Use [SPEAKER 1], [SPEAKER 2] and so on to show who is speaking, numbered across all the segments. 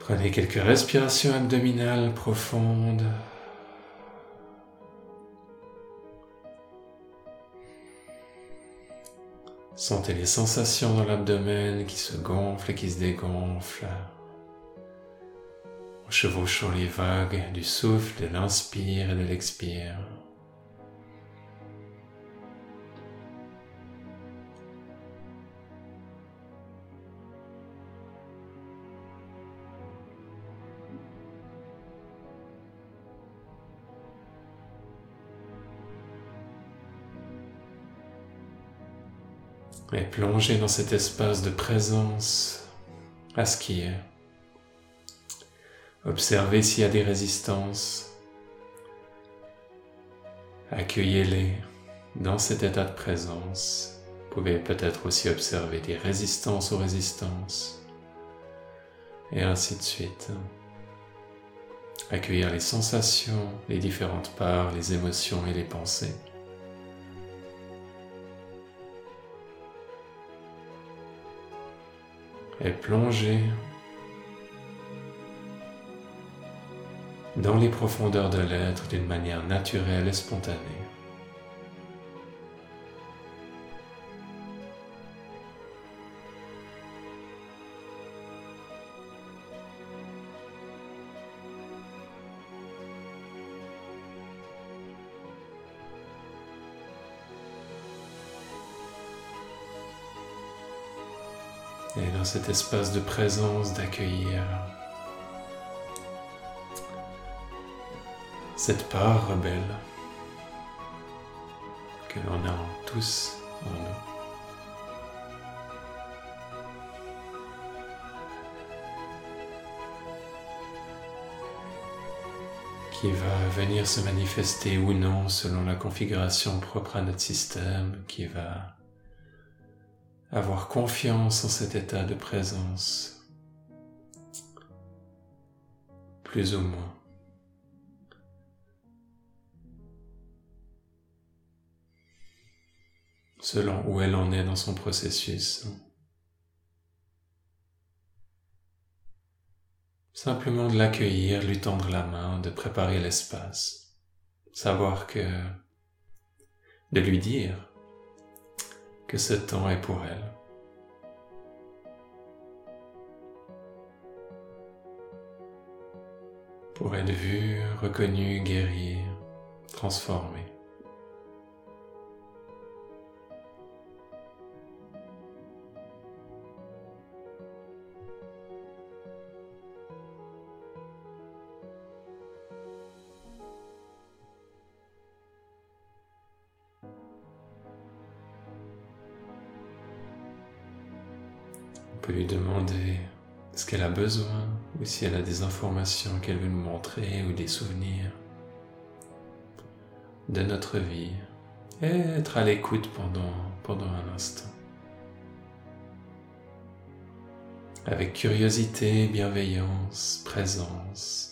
[SPEAKER 1] Prenez quelques respirations abdominales profondes. Sentez les sensations dans l'abdomen qui se gonflent et qui se dégonflent. En chevauchant les vagues du souffle de l'inspire et de l'expire. Et plonger dans cet espace de présence à ce qui est. Observez s'il y a des résistances. Accueillez-les dans cet état de présence. Vous pouvez peut-être aussi observer des résistances aux résistances. Et ainsi de suite. Accueillir les sensations, les différentes parts, les émotions et les pensées. Et plonger dans les profondeurs de l'être d'une manière naturelle et spontanée. Dans cet espace de présence d'accueillir cette part rebelle que l'on a tous en nous. qui va venir se manifester ou non selon la configuration propre à notre système, qui va avoir confiance en cet état de présence, plus ou moins. selon où elle en est dans son processus. Simplement de l'accueillir, lui tendre la main, de préparer l'espace. Savoir que... de lui dire que ce temps est pour elle. Pour être vue, reconnue, guérie, transformée. Besoin ou si elle a des informations qu'elle veut nous montrer ou des souvenirs de notre vie et être à l'écoute pendant, pendant un instant. Avec curiosité, bienveillance, présence.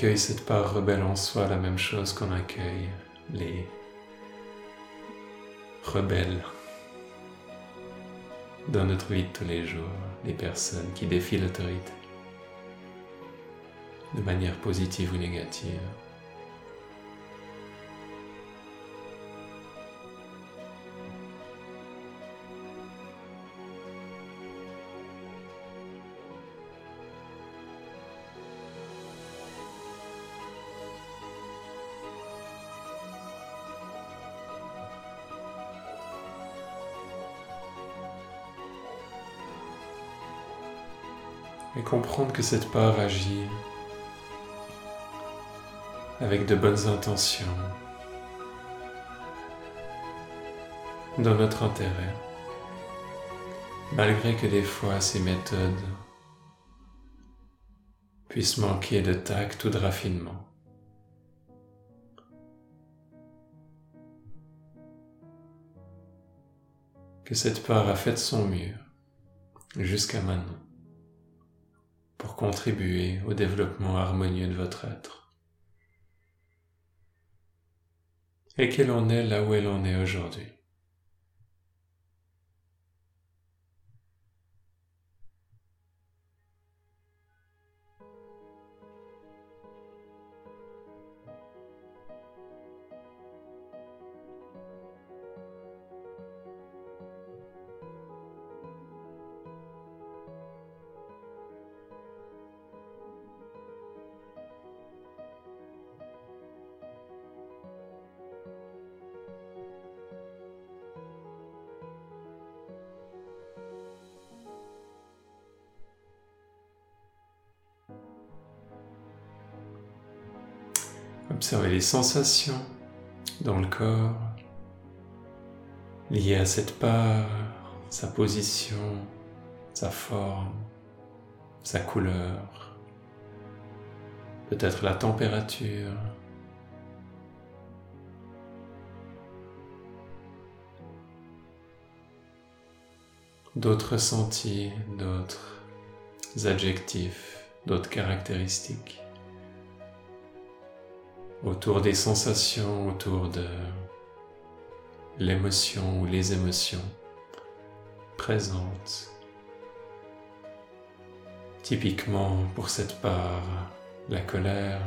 [SPEAKER 1] Accueille cette part rebelle en soi, la même chose qu'on accueille les rebelles dans notre vie de tous les jours, les personnes qui défient l'autorité, de manière positive ou négative. comprendre que cette part agit avec de bonnes intentions dans notre intérêt, malgré que des fois ces méthodes puissent manquer de tact ou de raffinement. Que cette part a fait son mieux jusqu'à maintenant pour contribuer au développement harmonieux de votre être. Et qu'elle en est là où elle en est aujourd'hui? Observez les sensations dans le corps liées à cette part, sa position, sa forme, sa couleur, peut-être la température. D'autres sentis, d'autres adjectifs, d'autres caractéristiques autour des sensations, autour de l'émotion ou les émotions présentes. Typiquement pour cette part, la colère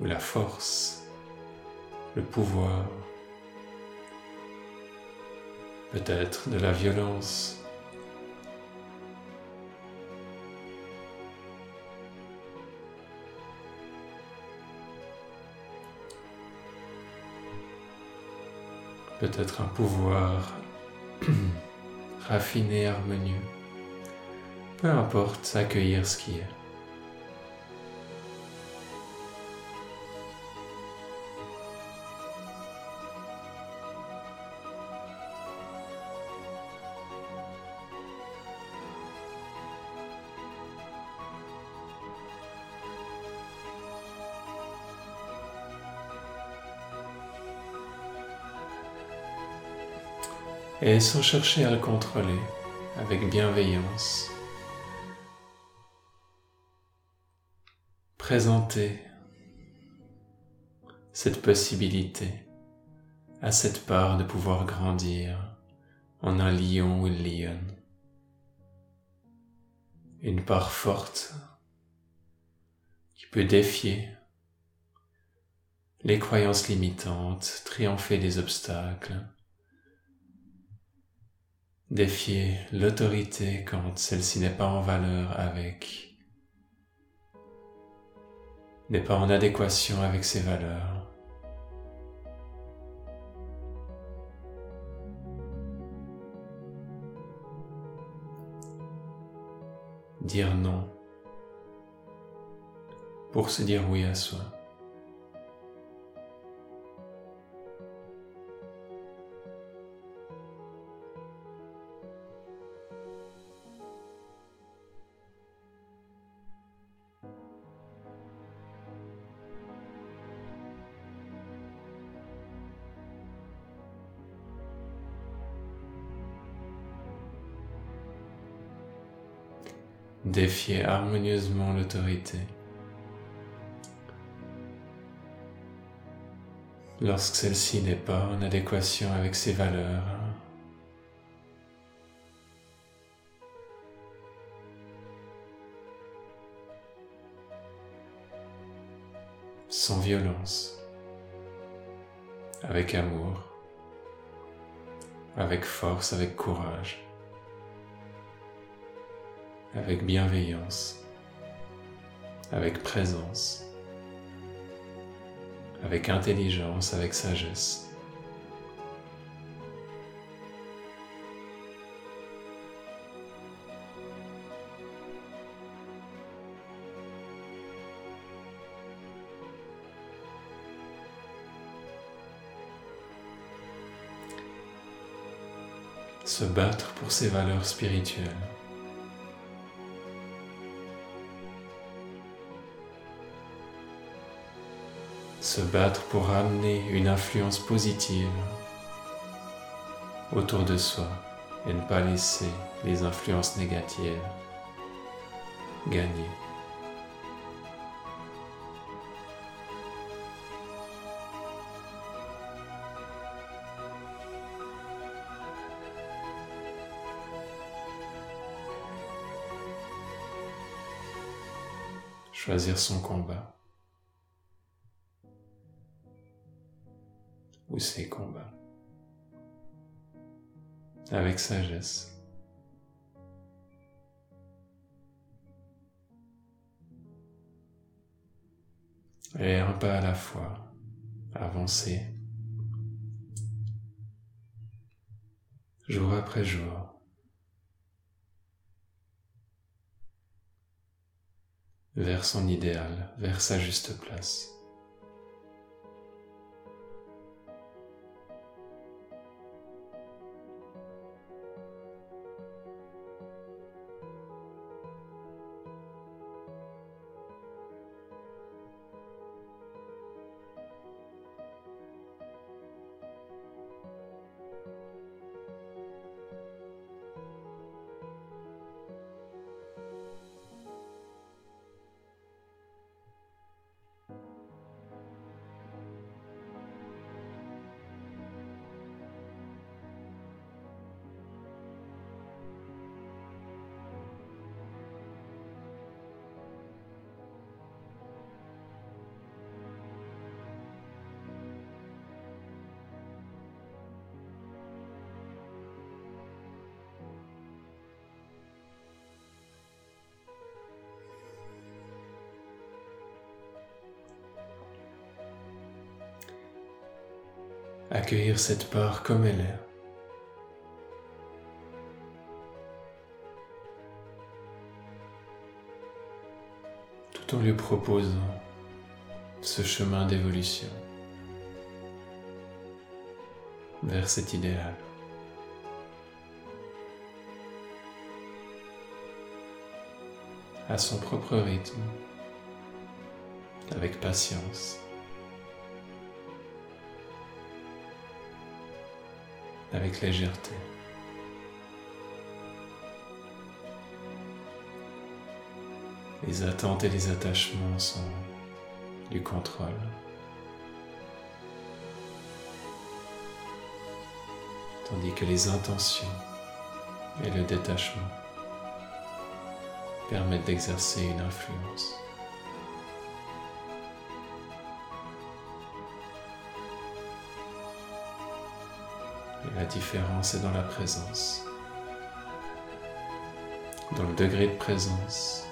[SPEAKER 1] ou la force, le pouvoir, peut-être de la violence. Peut-être un pouvoir raffiné, harmonieux. Peu importe, accueillir ce qui est. et sans chercher à le contrôler avec bienveillance. Présenter cette possibilité à cette part de pouvoir grandir en un lion ou une lionne. Une part forte qui peut défier les croyances limitantes, triompher des obstacles, défier l'autorité quand celle-ci n'est pas en valeur avec, n'est pas en adéquation avec ses valeurs. Dire non pour se dire oui à soi. Défier harmonieusement l'autorité. Lorsque celle-ci n'est pas en adéquation avec ses valeurs, sans violence, avec amour, avec force, avec courage avec bienveillance, avec présence, avec intelligence, avec sagesse. se battre pour ses valeurs spirituelles. Se battre pour amener une influence positive autour de soi et ne pas laisser les influences négatives gagner. choisir son combat ses combats avec sagesse. Et un pas à la fois, avancer jour après jour. vers son idéal, vers sa juste place. Accueillir cette part comme elle est. Tout en lui proposant ce chemin d'évolution vers cet idéal. à son propre rythme, avec patience. Avec légèreté. Les attentes et les attachements sont du contrôle. Tandis que les intentions et le détachement permettent d'exercer une influence. La différence est dans la présence, dans le degré de présence,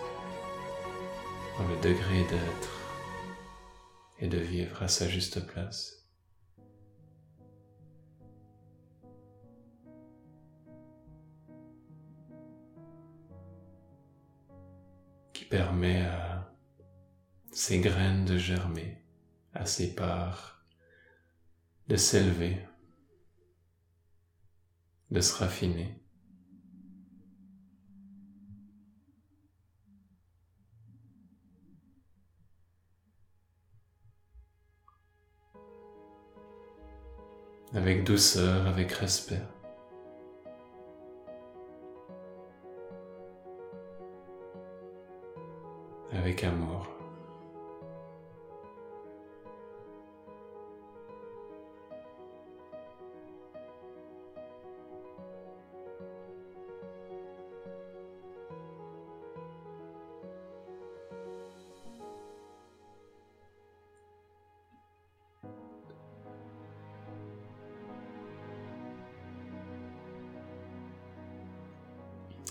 [SPEAKER 1] dans le degré d'être. Et de vivre à sa juste place. qui permet à ces graines de germer, à ces parts de s'élever de se raffiner. Avec douceur, avec respect. Avec amour.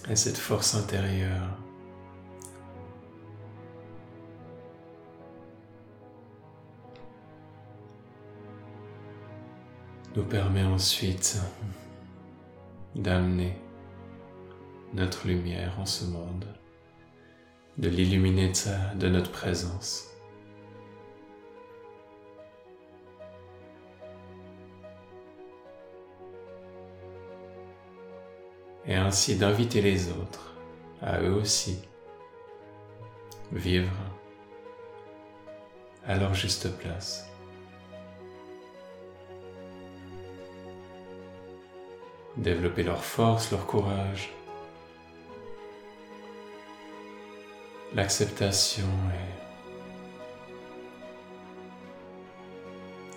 [SPEAKER 1] Et cette force intérieure. nous permet ensuite d'amener notre lumière en ce monde, de l'illuminer de, notre présence. Et ainsi d'inviter les autres à eux aussi vivre à leur juste place. développer leur force, leur courage, l'acceptation et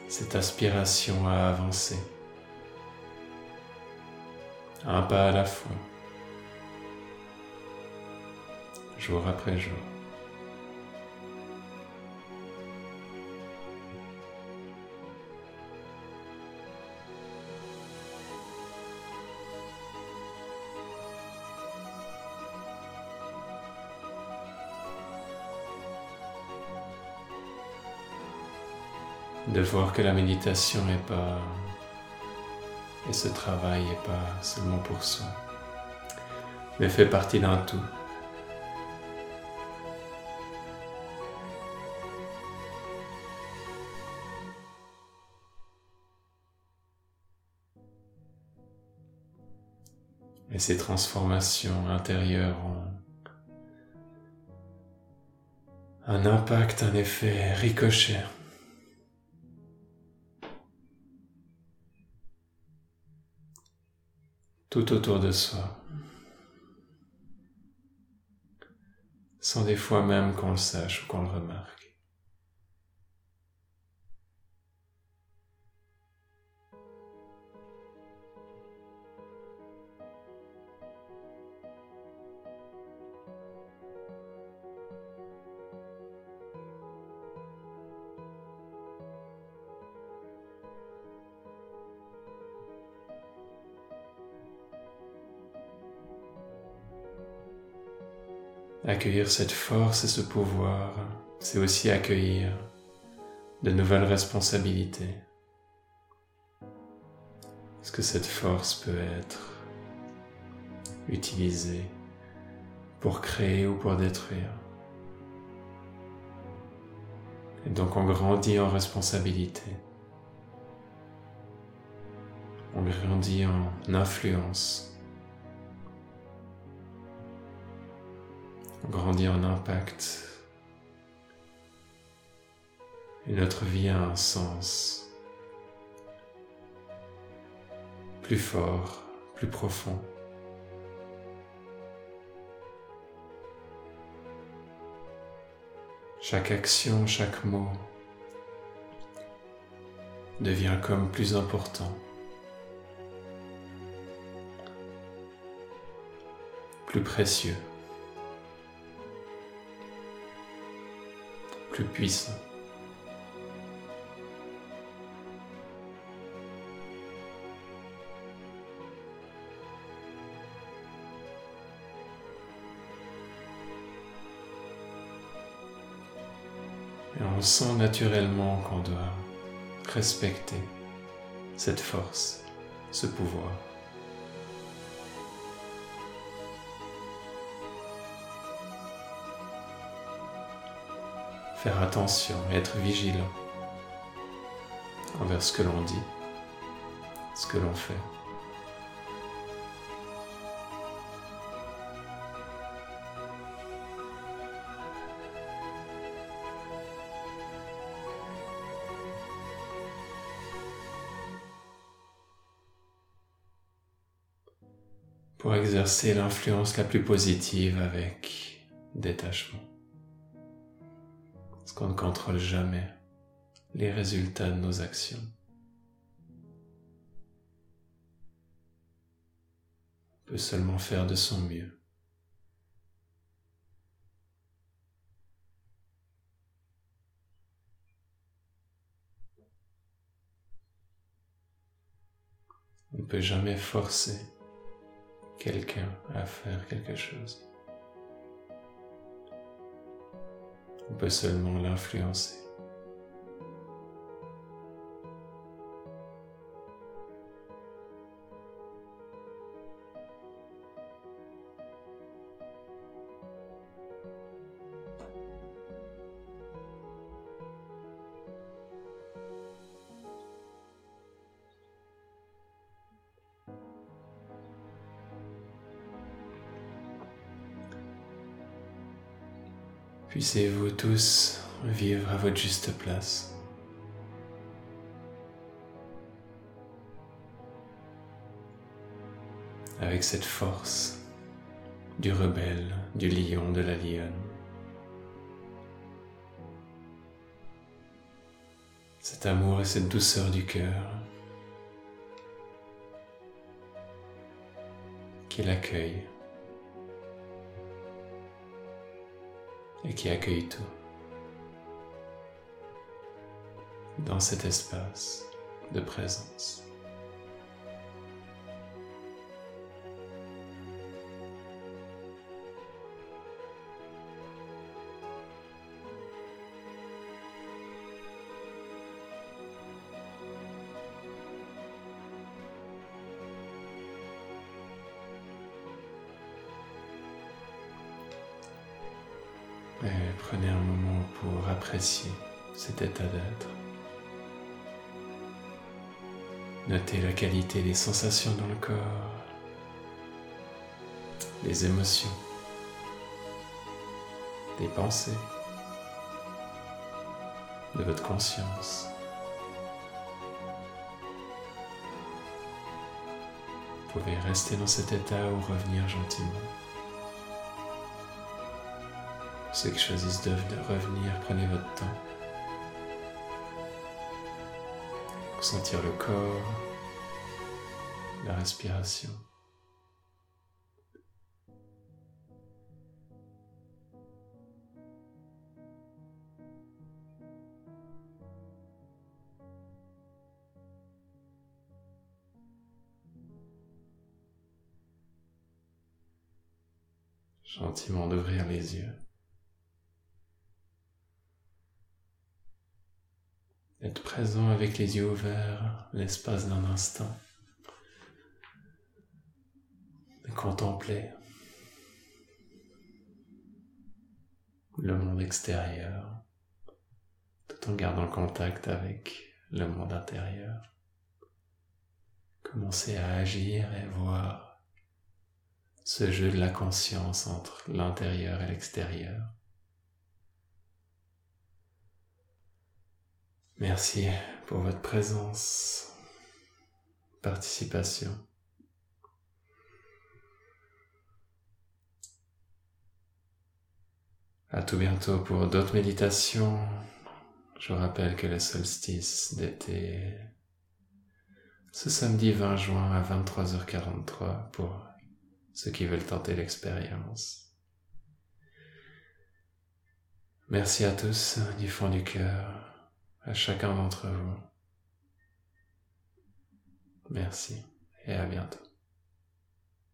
[SPEAKER 1] cette aspiration à avancer, un pas à la fois, jour après jour. de voir que la méditation n'est pas et ce travail n'est pas seulement pour soi, mais fait partie d'un tout. Et ces transformations intérieures ont un impact, un effet ricochet tout autour de soi, sans des fois même qu'on le sache ou qu'on le remarque. Accueillir cette force et ce pouvoir, c'est aussi accueillir de nouvelles responsabilités. Est-ce que cette force peut être utilisée pour créer ou pour détruire? Et donc on grandit en responsabilité. On grandit en influence. Grandit en impact. Et notre vie a un sens plus fort, plus profond. Chaque action, chaque mot devient comme plus important, plus précieux. Puissant. Et on sent naturellement qu'on doit respecter cette force, ce pouvoir. Faire attention, être vigilant envers ce que l'on dit, ce que l'on fait. pour exercer l'influence la plus positive avec détachement qu'on ne contrôle jamais les résultats de nos actions. On peut seulement faire de son mieux. On ne peut jamais forcer quelqu'un à faire quelque chose. On peut seulement l'influencer. Puissez-vous tous vivre à votre juste place. avec cette force du rebelle, du lion, de la lionne. Cet amour et cette douceur du cœur qui l'accueille et qui accueille tout dans cet espace de présence. Et prenez un moment pour apprécier cet état d'être. Notez la qualité des sensations dans le corps, des émotions, des pensées, de votre conscience. Vous pouvez rester dans cet état ou revenir gentiment. Ceux qui choisissent de revenir, prenez votre temps. Sentir le corps, la respiration. Gentiment d'ouvrir les yeux. Être avec les yeux ouverts l'espace d'un instant. De contempler le monde extérieur tout en gardant contact avec le monde intérieur. Commencer à agir et voir ce jeu de la conscience entre l'intérieur et l'extérieur. Merci pour votre présence, participation. À tout bientôt pour d'autres méditations. Je rappelle que le solstice d'été, ce samedi 20 juin à 23h43 pour ceux qui veulent tenter l'expérience. Merci à tous du fond du cœur à chacun d'entre vous. Merci et à bientôt.